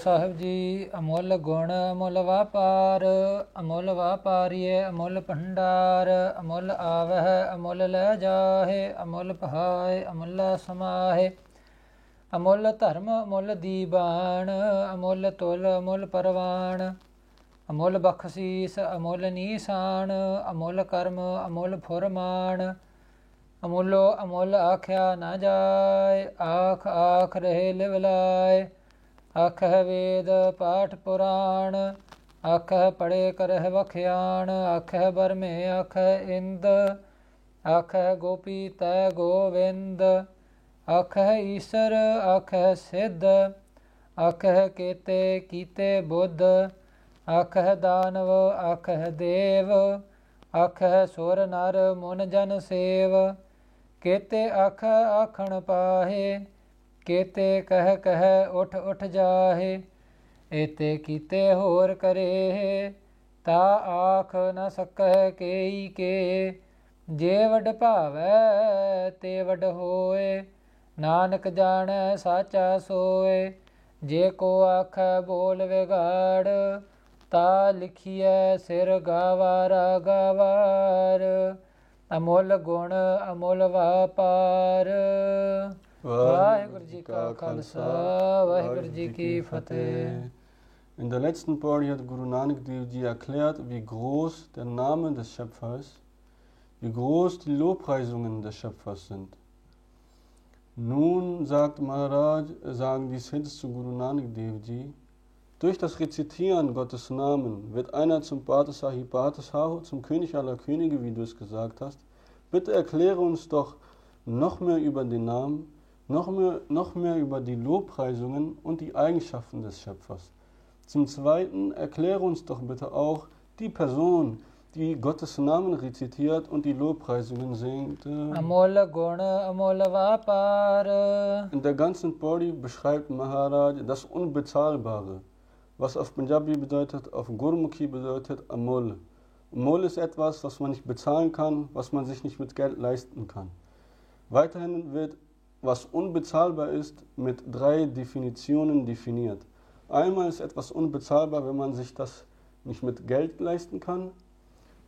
ਸਾਹਿਬ ਜੀ, ਅਮੁੱਲ ਗੁਣ, ਅਮੁੱਲ ਵਾਪਾਰ, ਅਮੁੱਲ ਵਾਪਾਰੀਏ, ਅਮੁੱਲ ਭੰਡਾਰ, ਅਮੁੱਲ ਆਵਹਿ, ਅਮੁੱਲ ਲੈ ਜਾਹੇ, ਅਮੁੱਲ ਪਹਾਏ, ਅਮੁੱਲ ਸਮਾਹੇ। ਅਮੁੱਲ ਧਰਮ, ਅਮੁੱਲ ਦੀਬਾਨ, ਅਮੁੱਲ ਤੁਲ, ਅਮੁੱਲ ਪਰਵਾਨ। ਅਮੁੱਲ ਬਖਸ਼ੀਸ, ਅਮੁੱਲ ਨੀਸਾਨ, ਅਮੁੱਲ ਕਰਮ, ਅਮੁੱਲ ਫੁਰਮਾਨ। ਅਮੁੱਲੋ ਅਮੁੱਲ ਆਖਿਆ ਨਾ ਜਾਏ, ਆਖ ਆਖ ਰਹੇ ਲਿਵਲਾਏ। ਆਖਹਿ ਵੇਦ ਪਾਠ ਪੁਰਾਣ, ਆਖਹਿ ਪੜੇ ਕਰਹਿ ਵਖਿਆਣ, ਆਖਹਿ ਬਰਮੇ ਆਖਹਿ ਇੰਦ, ਆਖਹਿ ਗੋਪੀ ਤੈ ਗੋਵਿੰਦ, ਆਖਹਿ ਈਸਰ ਆਖਹਿ ਸਿੱਧ, ਆਖਹਿ ਕੇਤੇ ਕੀਤੇ ਬੁੱਧ, ਆਖਹਿ ਦਾਨਵ ਆਖਹਿ ਦੇਵ, ਆਖਹਿ ਸੁਰ ਨਰ ਮਨ ਜਨ ਸੇਵ, ਕੇਤੇ ਆਖ ਆਖਣ ਪਾਹੇ ਕੇਤੇ ਕਹਿ ਕਹਿ ਉਠ ਉਠ ਜਾਹੇ, ਏਤੇ ਕੀਤੇ ਹੋਰ ਕਰੇ, ਤਾ ਆਖ ਨ ਸਕੈ ਕੇਈ ਕੇ, ਜੇ ਵਡ ਭਾਵੈ ਤੇ ਵਡ ਹੋਏ, ਨਾਨਕ ਜਾਣੈ ਸਾਚਾ ਸੋਏ, ਜੇ ਕੋ ਆਖੈ ਬੋਲ ਵਿਗਾੜ, ਤਾ ਲਿਖੀਐ ਸਿਰ ਗਾਵਾਰਾ ਗਾਵਾਰ, ਅਮੁੱਲ ਗੁਣ ਅਮੁੱਲ ਵਾਪਾਰ। ਵਾਹਿਗੁਰੂ ਜੀ ਕਾ ਖਾਲਸਾ ਵਾਹਿਗੁਰੂ ਜੀ ਕੀ ਫਤਿਹ In der letzten Pori hat Guru Nanak Dev Ji erklärt, wie groß der Name des Schöpfers, wie groß die Lobpreisungen des Schöpfers sind. Nun sagt Maharaj, sagen die Siddhs zu Guru Nanak Dev Ji, durch das Rezitieren Gottes Namen wird einer zum Bate Sahib Bhatashahu, zum König aller Könige, wie du es gesagt hast. Bitte erkläre uns doch noch mehr über den Namen, noch mehr, noch mehr über die Lobpreisungen und die Eigenschaften des Schöpfers. Zum Zweiten erkläre uns doch bitte auch die Person, die Gottes Namen rezitiert und die Lobpreisungen singt. In der ganzen Body beschreibt Maharaj das Unbezahlbare, was auf Punjabi bedeutet, auf Gurmukhi bedeutet Amol. Amol ist etwas, was man nicht bezahlen kann, was man sich nicht mit Geld leisten kann. Weiterhin wird was unbezahlbar ist, mit drei Definitionen definiert. Einmal ist etwas unbezahlbar, wenn man sich das nicht mit Geld leisten kann.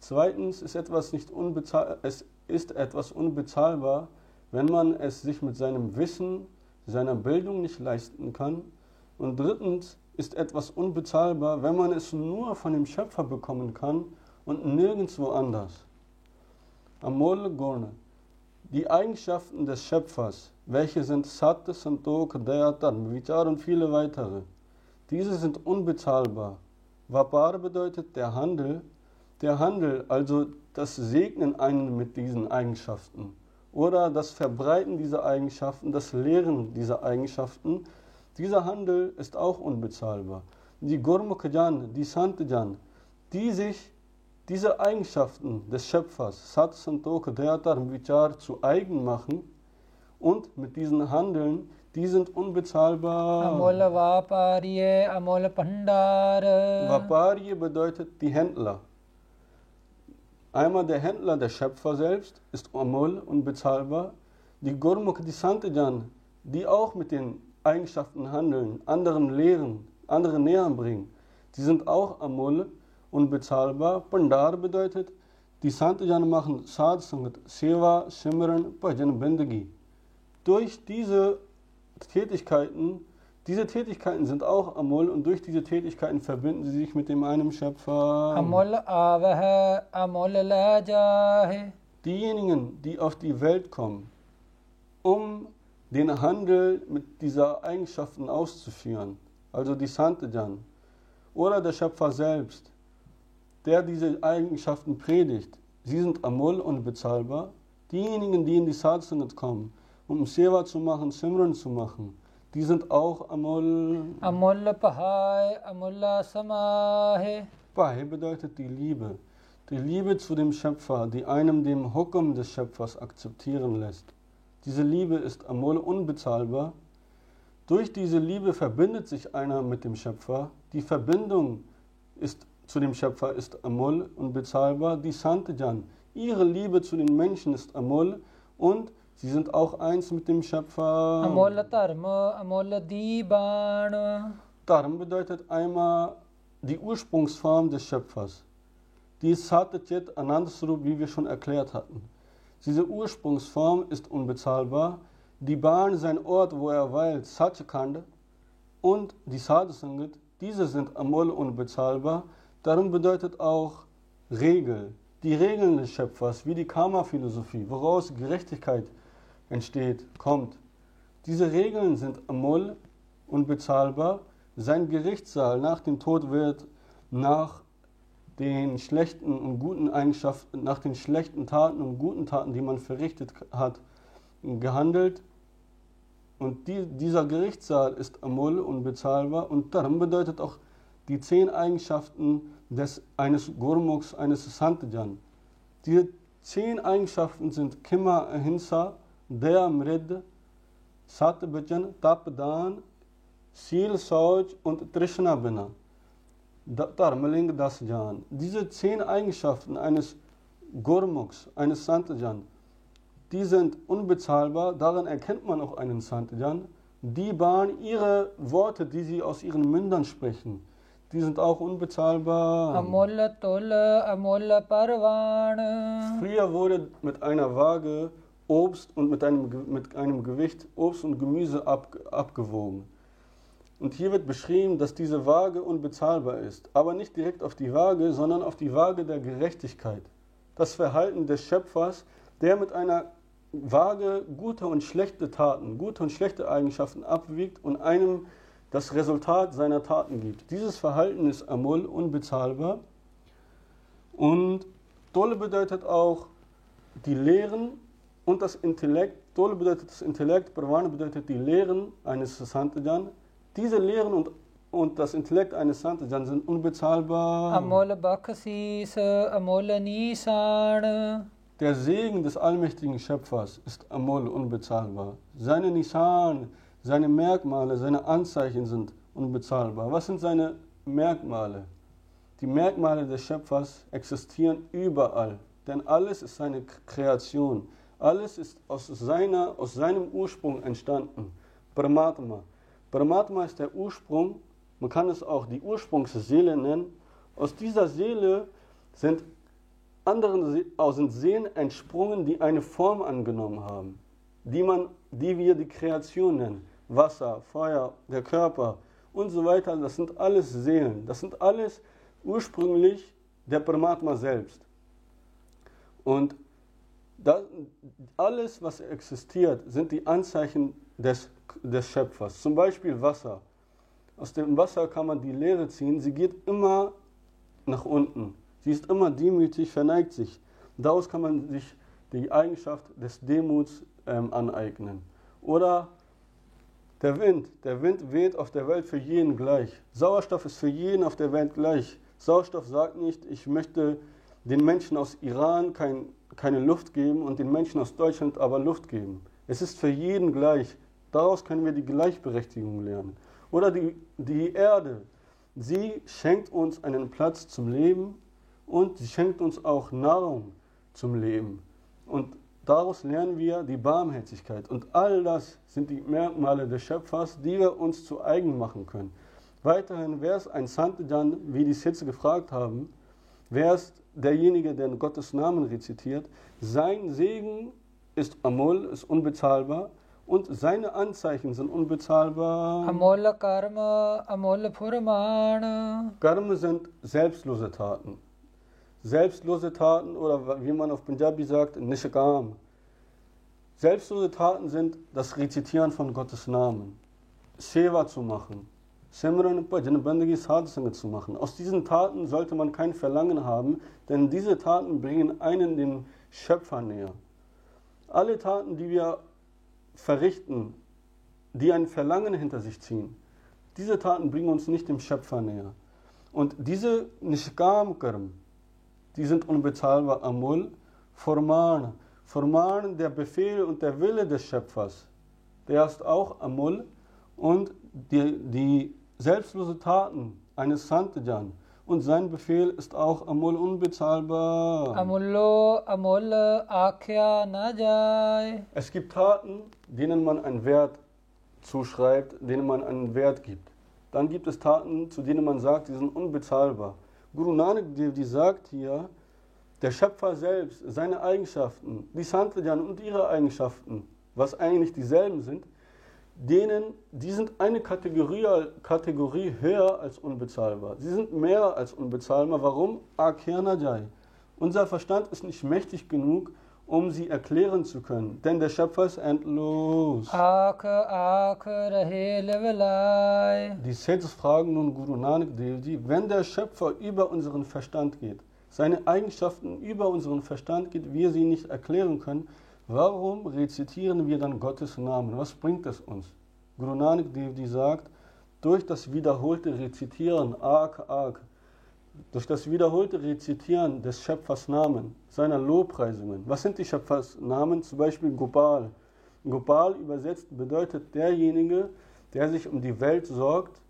Zweitens ist etwas, nicht unbezahl es ist etwas unbezahlbar, wenn man es sich mit seinem Wissen, seiner Bildung nicht leisten kann. Und drittens ist etwas unbezahlbar, wenn man es nur von dem Schöpfer bekommen kann und nirgendwo anders. Amol Gurne. Die Eigenschaften des Schöpfers, welche sind Sat, Santok, Dayatan, Vichar und viele weitere. Diese sind unbezahlbar. Vapar bedeutet der Handel. Der Handel, also das Segnen einen mit diesen Eigenschaften oder das Verbreiten dieser Eigenschaften, das Lehren dieser Eigenschaften, dieser Handel ist auch unbezahlbar. Die Gurmukh-Jan, die Sant-Jan, die sich diese Eigenschaften des Schöpfers, Sat Santoka Dhyatar Vichar, zu eigen machen und mit diesen handeln, die sind unbezahlbar. Amola Vaparie, Amola Pandare. Vaparye bedeutet die Händler. Einmal der Händler, der Schöpfer selbst, ist Amol, unbezahlbar. Die Gurmukh, die Santijan, die auch mit den Eigenschaften handeln, anderen lehren, anderen näher bringen, die sind auch Amol, unbezahlbar. Pandar bedeutet, die Santajan machen Sadsangat, Seva, Simran, Bhajan, Bindagi. Durch diese Tätigkeiten, diese Tätigkeiten sind auch Amol und durch diese Tätigkeiten verbinden sie sich mit dem einen Schöpfer. Amol avahe, Amol lajahe. Diejenigen, die auf die Welt kommen, um den Handel mit dieser Eigenschaften auszuführen, also die Santajan, oder der Schöpfer selbst, der diese Eigenschaften predigt. Sie sind amul und bezahlbar. Diejenigen, die in die Satzungen kommen, um Seva zu machen, Simran zu machen, die sind auch amul. Amul pahai, amullah samahe. Pahai bedeutet die Liebe. Die Liebe zu dem Schöpfer, die einem dem Hukum des Schöpfers akzeptieren lässt. Diese Liebe ist amul unbezahlbar. Durch diese Liebe verbindet sich einer mit dem Schöpfer. Die Verbindung ist zu dem Schöpfer ist Amol und bezahlbar. Die sandte Ihre Liebe zu den Menschen ist Amol und sie sind auch eins mit dem Schöpfer. Amol Tarma, Amol Dibana. Dharma bedeutet einmal die Ursprungsform des Schöpfers. Die ist Satyajit Anandasrup, wie wir schon erklärt hatten. Diese Ursprungsform ist unbezahlbar. Die Bahn, sein Ort, wo er weilt, Satchakanda und die Sadhusangat, diese sind Amol unbezahlbar. Darum bedeutet auch Regel, die Regeln des Schöpfers, wie die Karma-Philosophie, woraus Gerechtigkeit entsteht, kommt. Diese Regeln sind Amol unbezahlbar. Sein Gerichtssaal nach dem Tod wird nach den schlechten und guten Eigenschaften, nach den schlechten Taten und guten Taten, die man verrichtet hat, gehandelt. Und die, dieser Gerichtssaal ist Amul unbezahlbar und darum bedeutet auch die zehn Eigenschaften des, eines Gurmuks, eines Santajan. Diese zehn Eigenschaften sind Kima Ahinsa, Daya Mrid, Satbhajan, Tapdan, Sil Sauj und Trishna Bina. Dharmaling Dasjan. Diese zehn Eigenschaften eines Gurmuks, eines Santajan, die sind unbezahlbar, daran erkennt man auch einen Santajan. Die bahnen ihre Worte, die sie aus ihren Mündern sprechen, die sind auch unbezahlbar. Amolla Tolle, Amolla Parwan. Früher wurde mit einer Waage Obst und mit einem, mit einem Gewicht Obst und Gemüse ab, abgewogen. Und hier wird beschrieben, dass diese Waage unbezahlbar ist, aber nicht direkt auf die Waage, sondern auf die Waage der Gerechtigkeit. Das Verhalten des Schöpfers, der mit einer Waage gute und schlechte Taten, gute und schlechte Eigenschaften abwiegt und einem das Resultat seiner Taten gibt. Dieses Verhalten ist amul, unbezahlbar. Und dolle bedeutet auch die Lehren und das Intellekt. Dolle bedeutet das Intellekt, Pravana bedeutet die Lehren eines Santajan. Diese Lehren und und das Intellekt eines Santajan sind unbezahlbar. Amol Bakasis, Amol Nisan. Der Segen des allmächtigen Schöpfers ist Amol unbezahlbar. Seine Nisan, seine Merkmale, seine Anzeichen sind unbezahlbar. Was sind seine Merkmale? Die Merkmale des Schöpfers existieren überall, denn alles ist seine Kreation. Alles ist aus, seiner, aus seinem Ursprung entstanden. Paramatma. Paramatma ist der Ursprung, man kann es auch die Ursprungsseele nennen. Aus dieser Seele sind anderen sind Seen entsprungen, die eine Form angenommen haben, die, man, die wir die Kreation nennen. Wasser, Feuer, der Körper und so weiter, das sind alles Seelen. Das sind alles ursprünglich der Paramatma selbst. Und das, alles, was existiert, sind die Anzeichen des, des Schöpfers. Zum Beispiel Wasser. Aus dem Wasser kann man die Lehre ziehen, sie geht immer nach unten. Sie ist immer demütig, verneigt sich. Daraus kann man sich die Eigenschaft des Demuts ähm, aneignen. Oder der Wind. Der Wind weht auf der Welt für jeden gleich. Sauerstoff ist für jeden auf der Welt gleich. Sauerstoff sagt nicht, ich möchte den Menschen aus Iran kein, keine Luft geben und den Menschen aus Deutschland aber Luft geben. Es ist für jeden gleich. Daraus können wir die Gleichberechtigung lernen. Oder die, die Erde. Sie schenkt uns einen Platz zum Leben und sie schenkt uns auch Nahrung zum Leben. Und Daraus lernen wir die Barmherzigkeit. Und all das sind die Merkmale des Schöpfers, die wir uns zu eigen machen können. Weiterhin, wäre es ein Santejan, wie die Sitze gefragt haben, wer ist derjenige, der Gottes Namen rezitiert? Sein Segen ist Amol, ist unbezahlbar. Und seine Anzeichen sind unbezahlbar. Amol Karma, Amol Purmana. Karma sind selbstlose Taten. Selbstlose Taten oder wie man auf Punjabi sagt, Nishakam. Selbstlose Taten sind das Rezitieren von Gottes Namen, Seva zu machen, Simran Bhajan Bandagi Sadhsanga zu machen. Aus diesen Taten sollte man kein Verlangen haben, denn diese Taten bringen einen dem Schöpfer näher. Alle Taten, die wir verrichten, die ein Verlangen hinter sich ziehen, diese Taten bringen uns nicht dem Schöpfer näher. Und diese Nishkam Karm, die sind unbezahlbar. Amul, Forman. Forman, der Befehl und der Wille des Schöpfers, der ist auch Amul. Und die, die selbstlose Taten eines Santajan und sein Befehl ist auch Amul unbezahlbar. Amullo, Amul, Akya, Najai. Es gibt Taten, denen man einen Wert zuschreibt, denen man einen Wert gibt. Dann gibt es Taten, zu denen man sagt, die sind unbezahlbar. Guru Nanak Dev Ji sagt hier, der Schöpfer selbst, seine Eigenschaften, die Santajan und ihre Eigenschaften, was eigentlich dieselben sind, denen, die sind eine Kategorie, Kategorie höher als unbezahlbar. Sie sind mehr als unbezahlbar. Warum? Akyanajai. Unser Verstand ist nicht mächtig genug, um sie erklären zu können. Denn der Schöpfer ist endlos. Die Sets fragen nun Guru Nanak Devji, wenn der Schöpfer über unseren Verstand geht, seine Eigenschaften über unseren Verstand geht, wir sie nicht erklären können, warum rezitieren wir dann Gottes Namen? Was bringt es uns? Guru Nanak Devji sagt, durch das wiederholte Rezitieren, Ak, Ak, durch das wiederholte Rezitieren des Schöpfers Namen, seiner Lobpreisungen. Was sind die Schöpfers Namen? Zum Beispiel Gopal. Gopal übersetzt bedeutet derjenige, der sich um die Welt sorgt,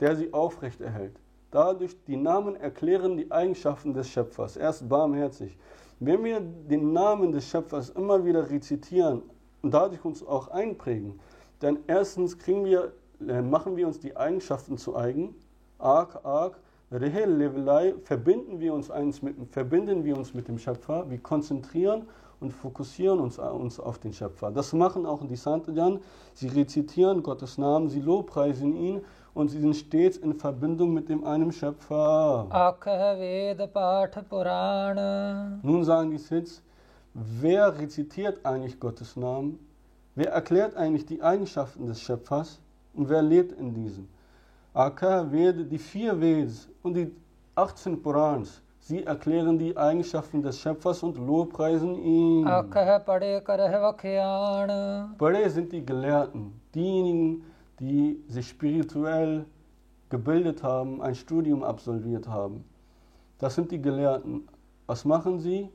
der sie aufrecht erhält. Dadurch die Namen erklären die Eigenschaften des Schöpfers. Er ist barmherzig. Wenn wir den Namen des Schöpfers immer wieder rezitieren und dadurch uns auch einprägen, dann erstens wir, äh, machen wir uns die Eigenschaften zu eigen. Arg, arg, Rehe Levelei verbinden wir uns eins mit, verbinden wir uns mit dem Schöpfer, wir konzentrieren und fokussieren uns, äh, uns auf den Schöpfer. Das machen auch die Santajan, sie rezitieren Gottes Namen, sie lobpreisen ihn und sie sind stets in Verbindung mit dem einen Schöpfer. Nun sagen die Sids, wer rezitiert eigentlich Gottes Namen? Wer erklärt eigentlich die Eigenschaften des Schöpfers und wer lebt in diesem? Aka Veda, die vier Vedas und die 18 Purans. Sie erklären die Eigenschaften des Schöpfers und lobpreisen ihn. Pade sind die Gelehrten, diejenigen, die sich spirituell gebildet haben, ein Studium absolviert haben. Das sind die Gelehrten. Was machen sie?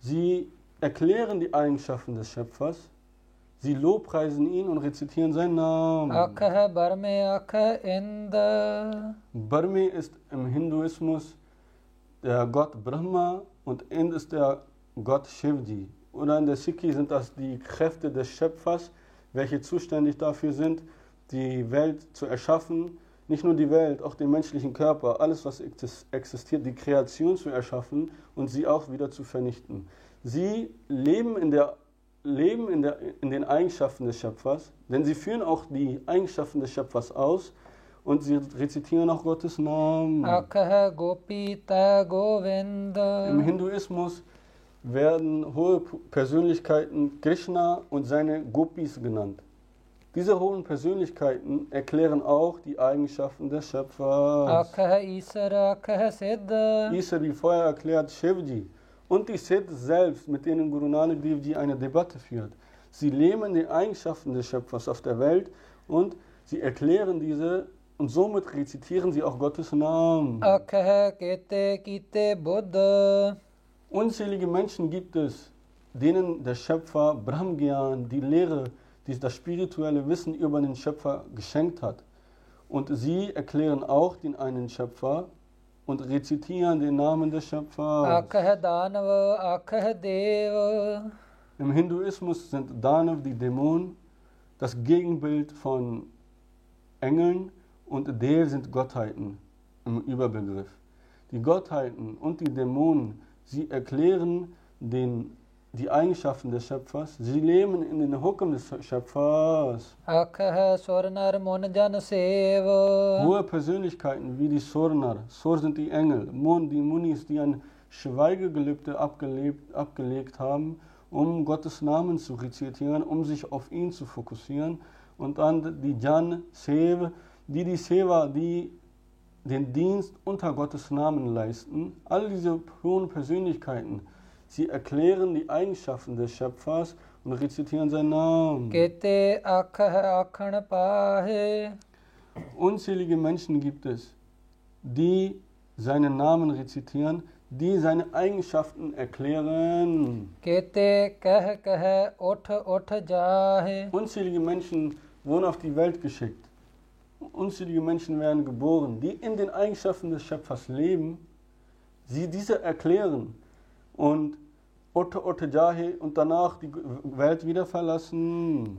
Sie erklären die Eigenschaften des Schöpfers Sie lobpreisen ihn und rezitieren seinen Namen. Akha Barme Akha Enda. Barme ist im Hinduismus der Gott Brahma und Ind ist der Gott Shivji. Oder in der Sikhi sind das die Kräfte des Schöpfers, welche zuständig dafür sind, die Welt zu erschaffen. Nicht nur die Welt, auch den menschlichen Körper, alles was existiert, die Kreation zu erschaffen und sie auch wieder zu vernichten. Sie leben in der leben in, der, in den Eigenschaften des Schöpfers, denn sie führen auch die Eigenschaften des Schöpfers aus und sie rezitieren auch Gottes Namen. Im Hinduismus werden hohe Persönlichkeiten Krishna und seine Gopis genannt. Diese hohen Persönlichkeiten erklären auch die Eigenschaften des Schöpfers. Akha wie vorher erklärt, Shivji und die Siddh selbst, mit denen Guru Nanak Dev Ji eine Debatte führt. Sie lehnen die Eigenschaften des Schöpfers auf der Welt und sie erklären diese und somit rezitieren sie auch Gottes Namen. Unzählige Menschen gibt es, denen der Schöpfer Brahmgyan, die Lehre, die das spirituelle Wissen über den Schöpfer geschenkt hat. Und sie erklären auch den einen Schöpfer und rezitieren den Namen des Schöpfers. Im Hinduismus sind Dhanav die Dämonen, das Gegenbild von Engeln und Dev sind Gottheiten im Überbegriff. Die Gottheiten und die Dämonen, sie erklären den die Eigenschaften des Schöpfers. Sie leben in den Hukum des Schöpfers. Hohe Persönlichkeiten wie die Sornar. Sor sind die Engel. Mun, die Munis, die ein Schweigegelübde abgelebt, abgelegt haben, um Gottes Namen zu rezitieren, um sich auf ihn zu fokussieren. Und dann die Jan, Sev, die die Seva, die den Dienst unter Gottes Namen leisten. All diese hohen Persönlichkeiten Sie erklären die Eigenschaften des Schöpfers und rezitieren seinen Namen. Unzählige Menschen gibt es, die seinen Namen rezitieren, die seine Eigenschaften erklären. Unzählige Menschen wurden auf die Welt geschickt. Unzählige Menschen werden geboren, die in den Eigenschaften des Schöpfers leben, sie diese erklären und Otte Otte Jahe und danach die Welt wieder verlassen.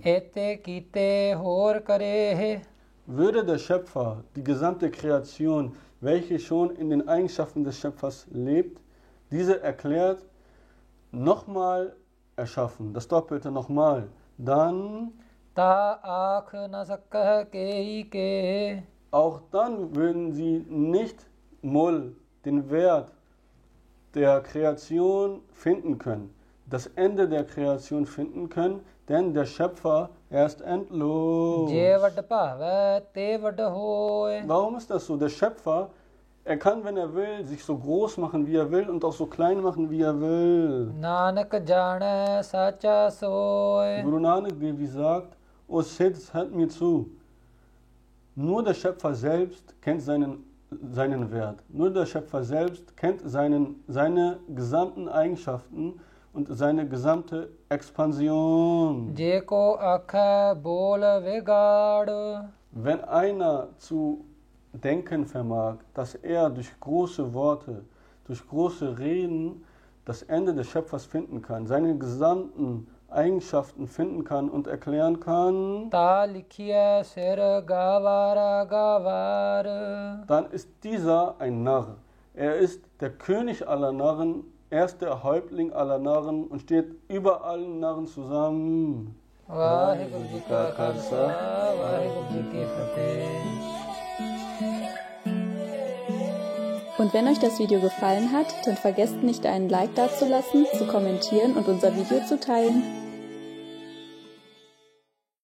Würde der Schöpfer, die gesamte Kreation, welche schon in den Eigenschaften des Schöpfers lebt, diese erklärt, nochmal erschaffen, das Doppelte nochmal, dann. Auch dann würden sie nicht Mull, den Wert der Kreation finden können, das Ende der Kreation finden können, denn der Schöpfer, er ist endlos. Warum ist das so? Der Schöpfer, er kann, wenn er will, sich so groß machen, wie er will und auch so klein machen, wie er will. Guru Nanak Devi sagt, O Siddh, hört mir zu. Nur der Schöpfer selbst kennt seinen seinen Wert. Nur der Schöpfer selbst kennt seinen, seine gesamten Eigenschaften und seine gesamte Expansion. Wenn einer zu denken vermag, dass er durch große Worte, durch große Reden das Ende des Schöpfers finden kann, seinen gesamten Eigenschaften finden kann und erklären kann, dann ist dieser ein Narr. Er ist der König aller Narren, er ist der Häuptling aller Narren und steht über allen Narren zusammen. Und wenn euch das Video gefallen hat, dann vergesst nicht einen Like dazulassen, zu kommentieren und unser Video zu teilen.